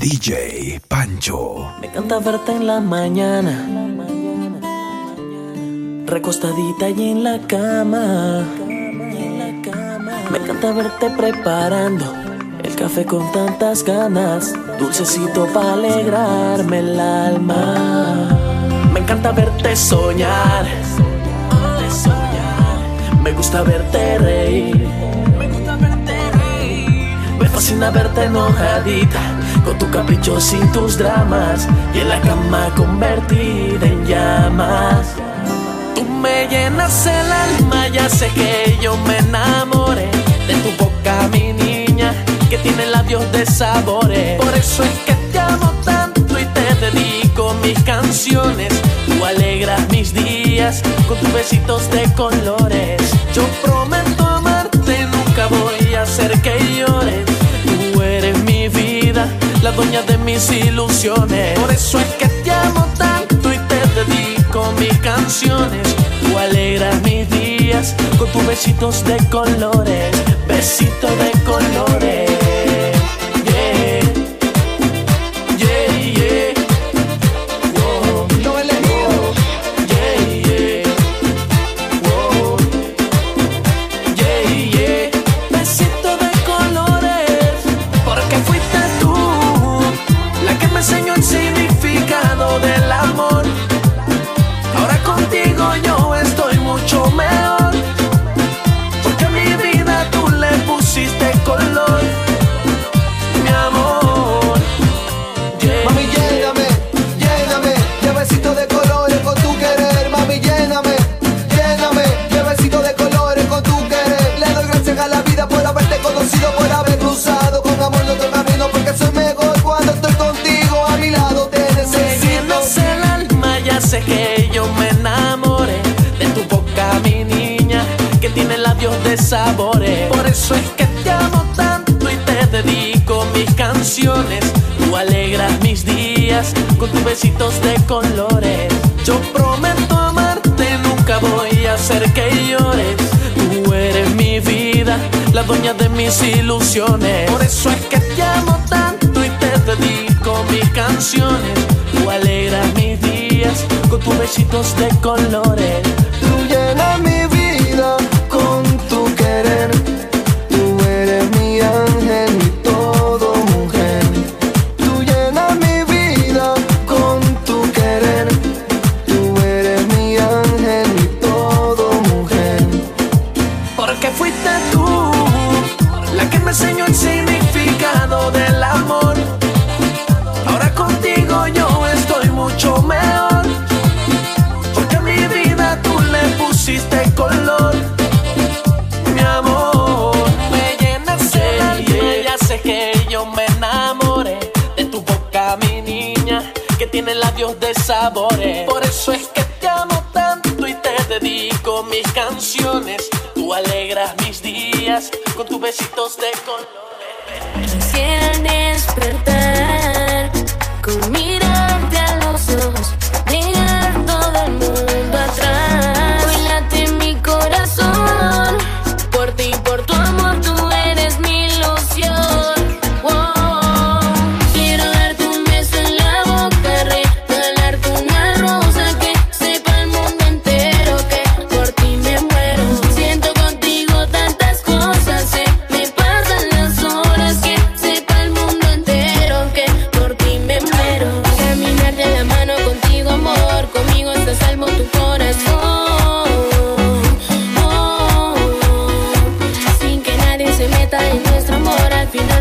DJ Pancho. Me encanta verte en la mañana. Recostadita y en la cama. Me encanta verte preparando el café con tantas ganas. Dulcecito para alegrarme el alma. Me encanta verte soñar. Me gusta verte reír. Me fascina verte enojadita con tu capricho sin tus dramas y en la cama convertida en llamas. Tú me llenas el alma, ya sé que yo me enamoré de tu boca, mi niña, que tiene labios de sabores. Por eso es que te amo tanto y te dedico mis canciones. Tú alegras mis días con tus besitos de colores. Yo prometo amarte, nunca voy a hacer que llores. La dueña de mis ilusiones. Por eso es que te amo tanto y te dedico mis canciones. Tú alegras mis días con tus besitos de colores, besitos de colores. Besitos de colores.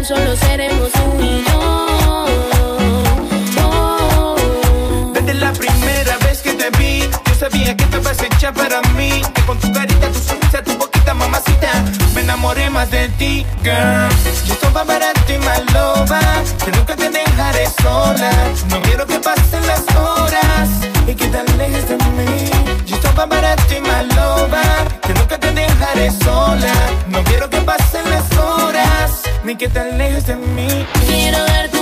Solo seremos tú y Desde la primera vez que te vi, yo sabía que estabas hecha para mí. Que con tu carita, tu sonrisa, tu boquita, mamacita, me enamoré más de ti, girl. Yo estaba para ti, my lover, que nunca te dejaré sola. No quiero que pasen las horas y que te alejes de mí. Yo estaba para ti, my lover, que nunca te dejaré sola. No quiero que pasen las horas ni que te alejes de mí. Quiero darte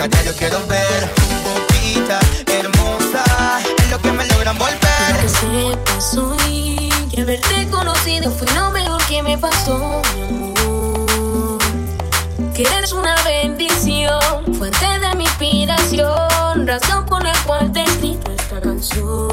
Cada yo quiero ver boquita hermosa Es lo que me logran volver. Lo que sepas hoy Que haberte conocido fue lo mejor que me pasó, mi amor. Que eres una bendición Fuente de mi inspiración Razón por la cual te escribo esta canción.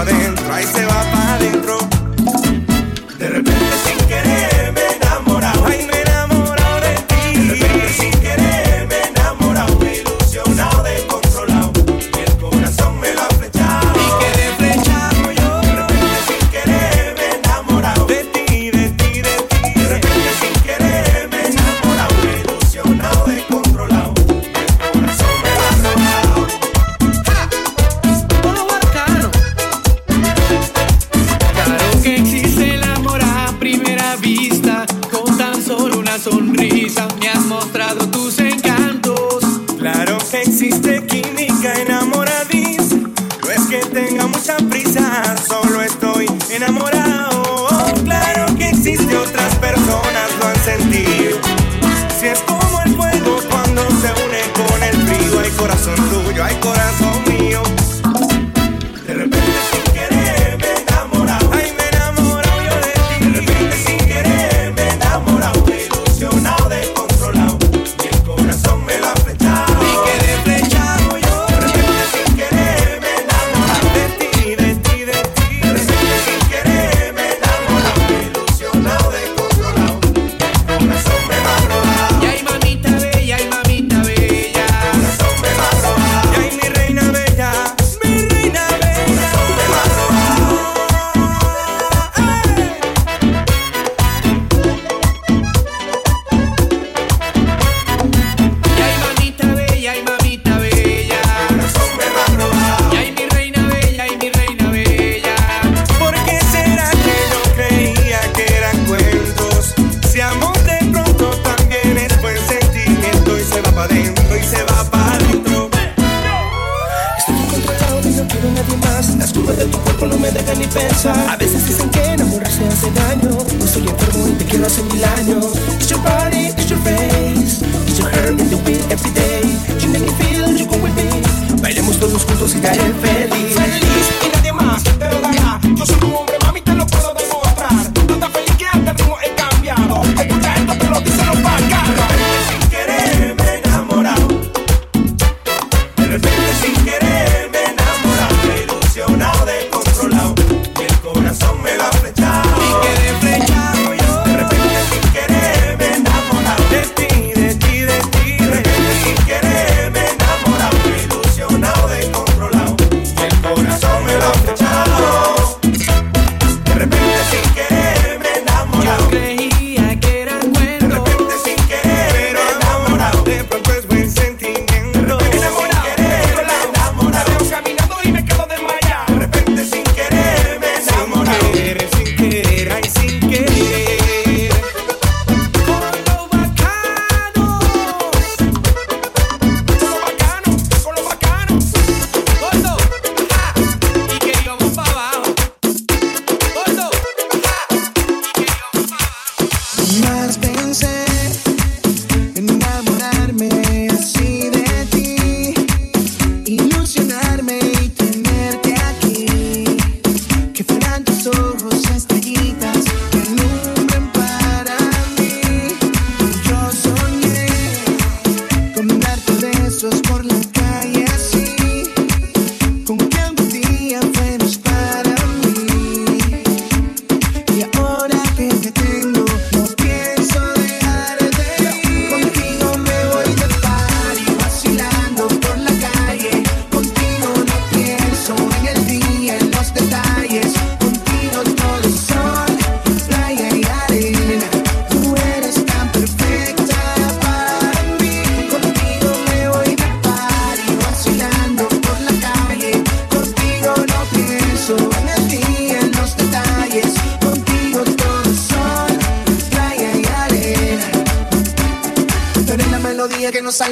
adentro, ahí se va para adentro.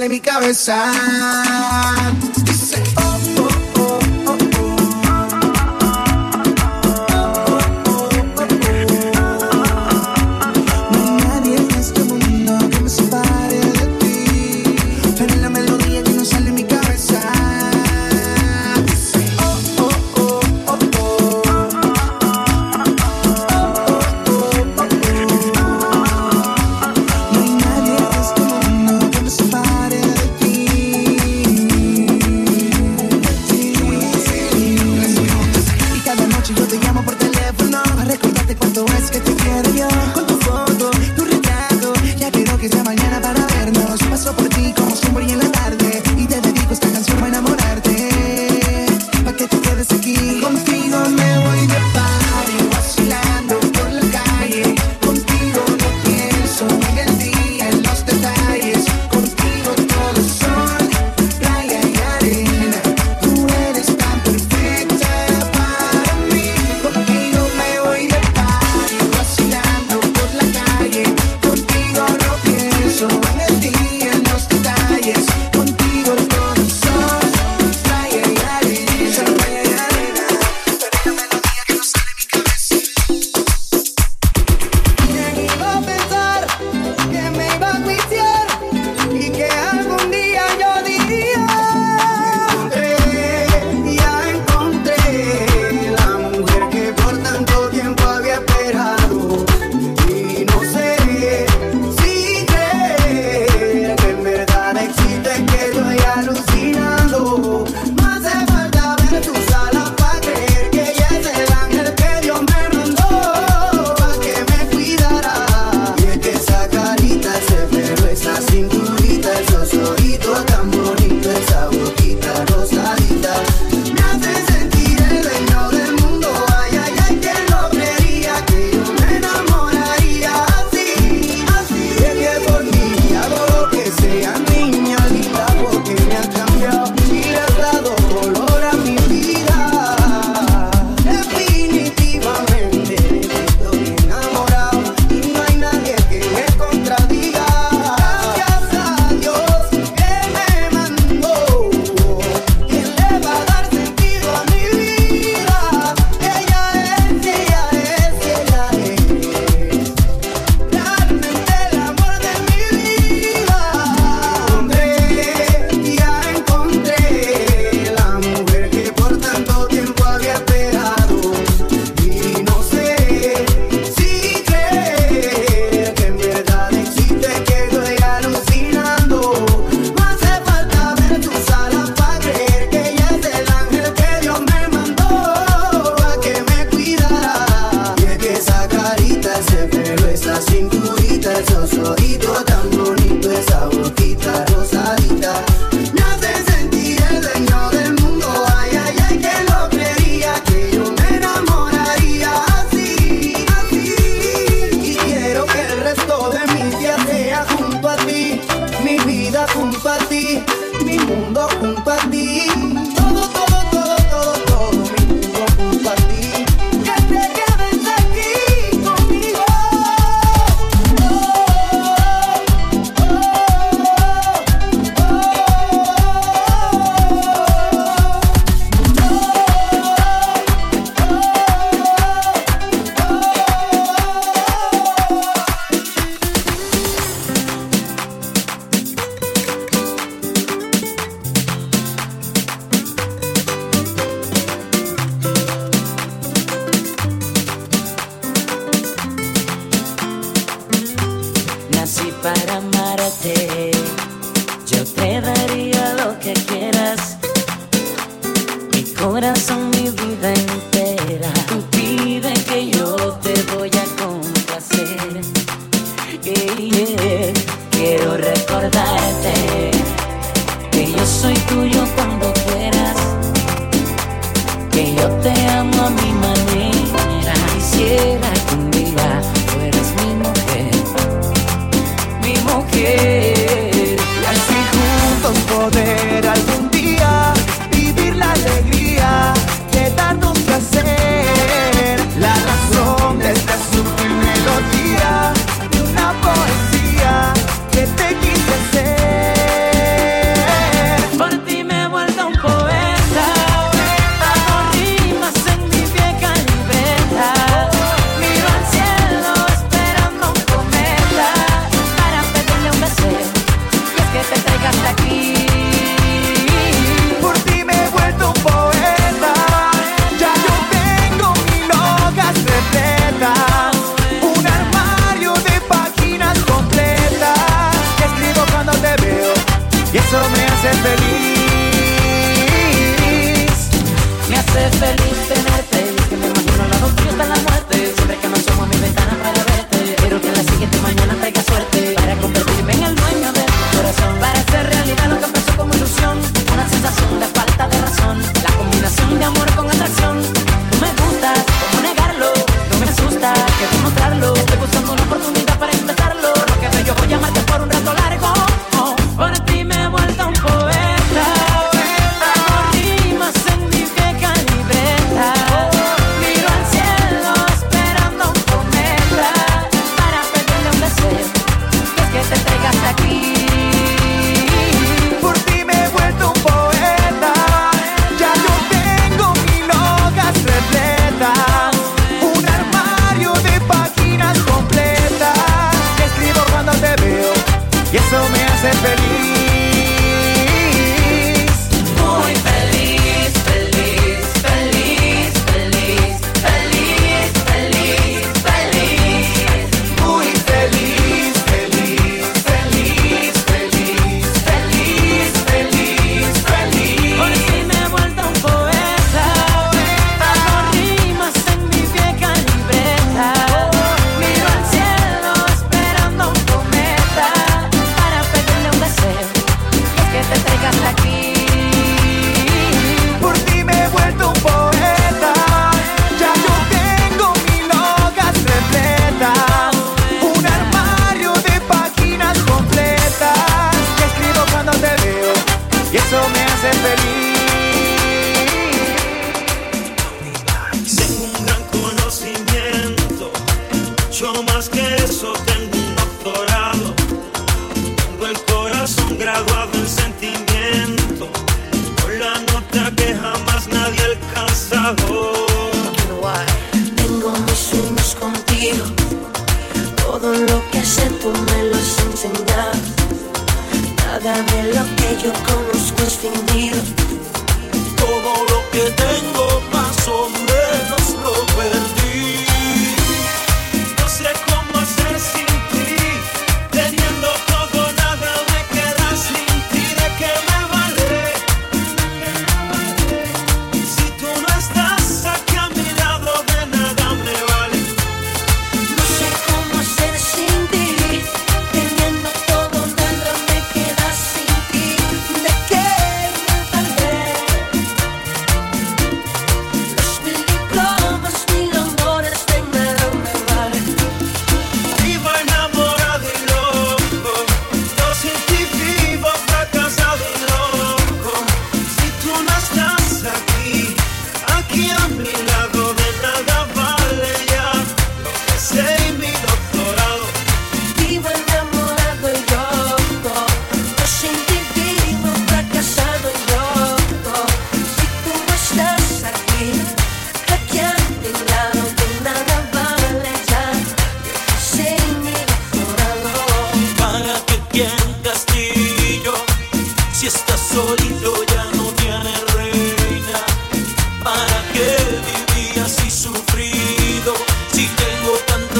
Mi cabeza.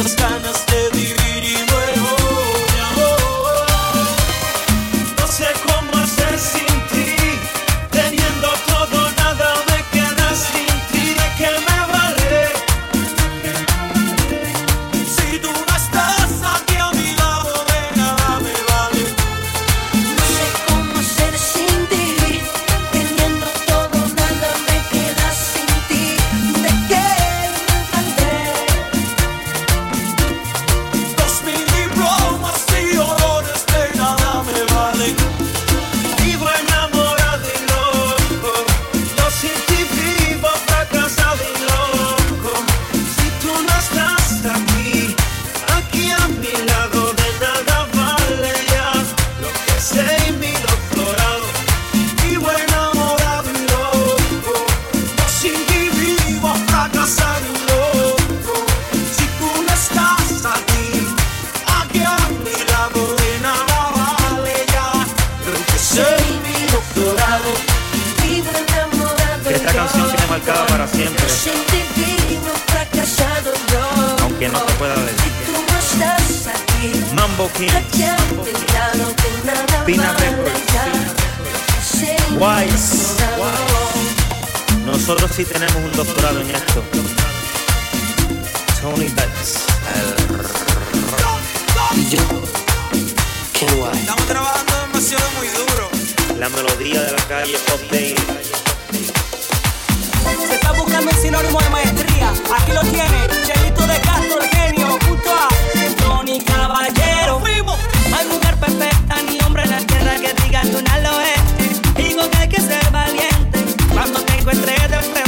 understand Guays. Nosotros sí tenemos un doctorado en esto. Tony Betts. Y yo. Qué guay. Estamos trabajando demasiado muy duro. La melodía de la calle Pop Day. Se está buscando el sinónimo de maestría. Aquí lo tiene. Chelito de Castro, el genio. Junto a Tony Caballero. Hay mujer ya tú no. Digo que hay que ser valiente cuando te encuentres de frente.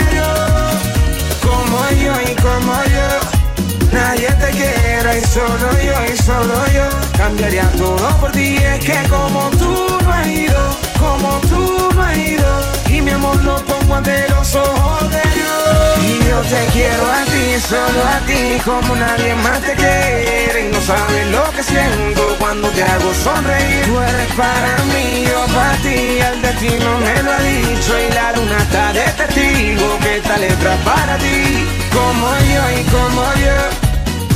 y como yo. Nadie te quiera y solo yo y solo yo. Cambiaría todo por ti Es que como tú no has ido Como tú no has ido. Y mi amor lo pongo ante los ojos de Dios. Y yo te quiero a ti, solo a ti Como nadie más te quiere. Y no sabes lo que siento Cuando te hago sonreír. Tú eres para mí, yo para ti El destino me lo ha dicho. Y la luna está de testigo Que esta letra para ti Como yo y como yo.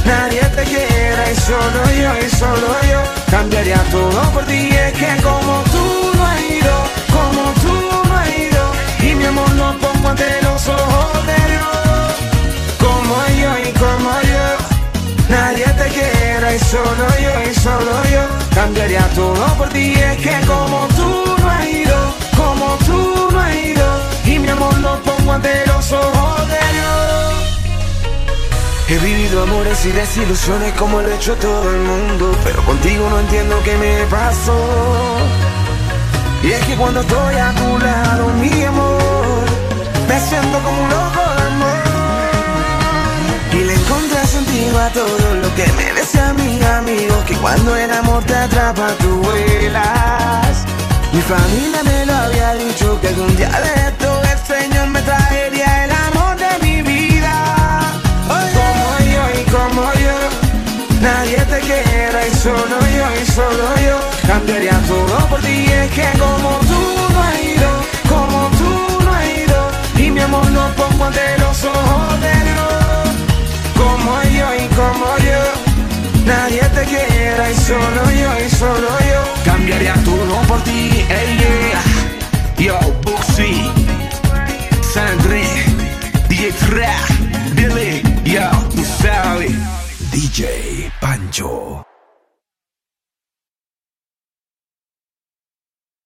Nadie te quiera y solo yo y solo yo. Cambiaría todo por ti Es que como tú no has ido Como tú no has ido. Y mi amor lo pongo ante los ojos de Dios. Como yo y como yo. Nadie te quiera y solo yo y solo yo. Cambiaría todo por ti Es que como tú no has ido Como tú no has ido. Y mi amor lo pongo ante los ojos de Dios He vivido amores y desilusiones como lo ha hecho todo el mundo Pero contigo no entiendo qué me pasó. Y es que cuando estoy a tu lado, mi amor Me siento como un loco de amor. Y le encontré sentido a todo lo que me decía mi amigo Que cuando el amor te atrapa tú vuelas. Mi familia me lo había dicho Que algún día de esto el Señor me traería Y solo yo y solo yo Cambiaría todo por ti. Es que como tú no has ido Como tú no has ido Y mi amor lo pongo ante los ojos de Dios. Como yo y como yo Nadie te quiera y solo yo y solo yo Cambiaría todo por ti. Hey, yeah. Yo, Buxi Sandre DJ Billy Yo, tú sabes DJ Pancho.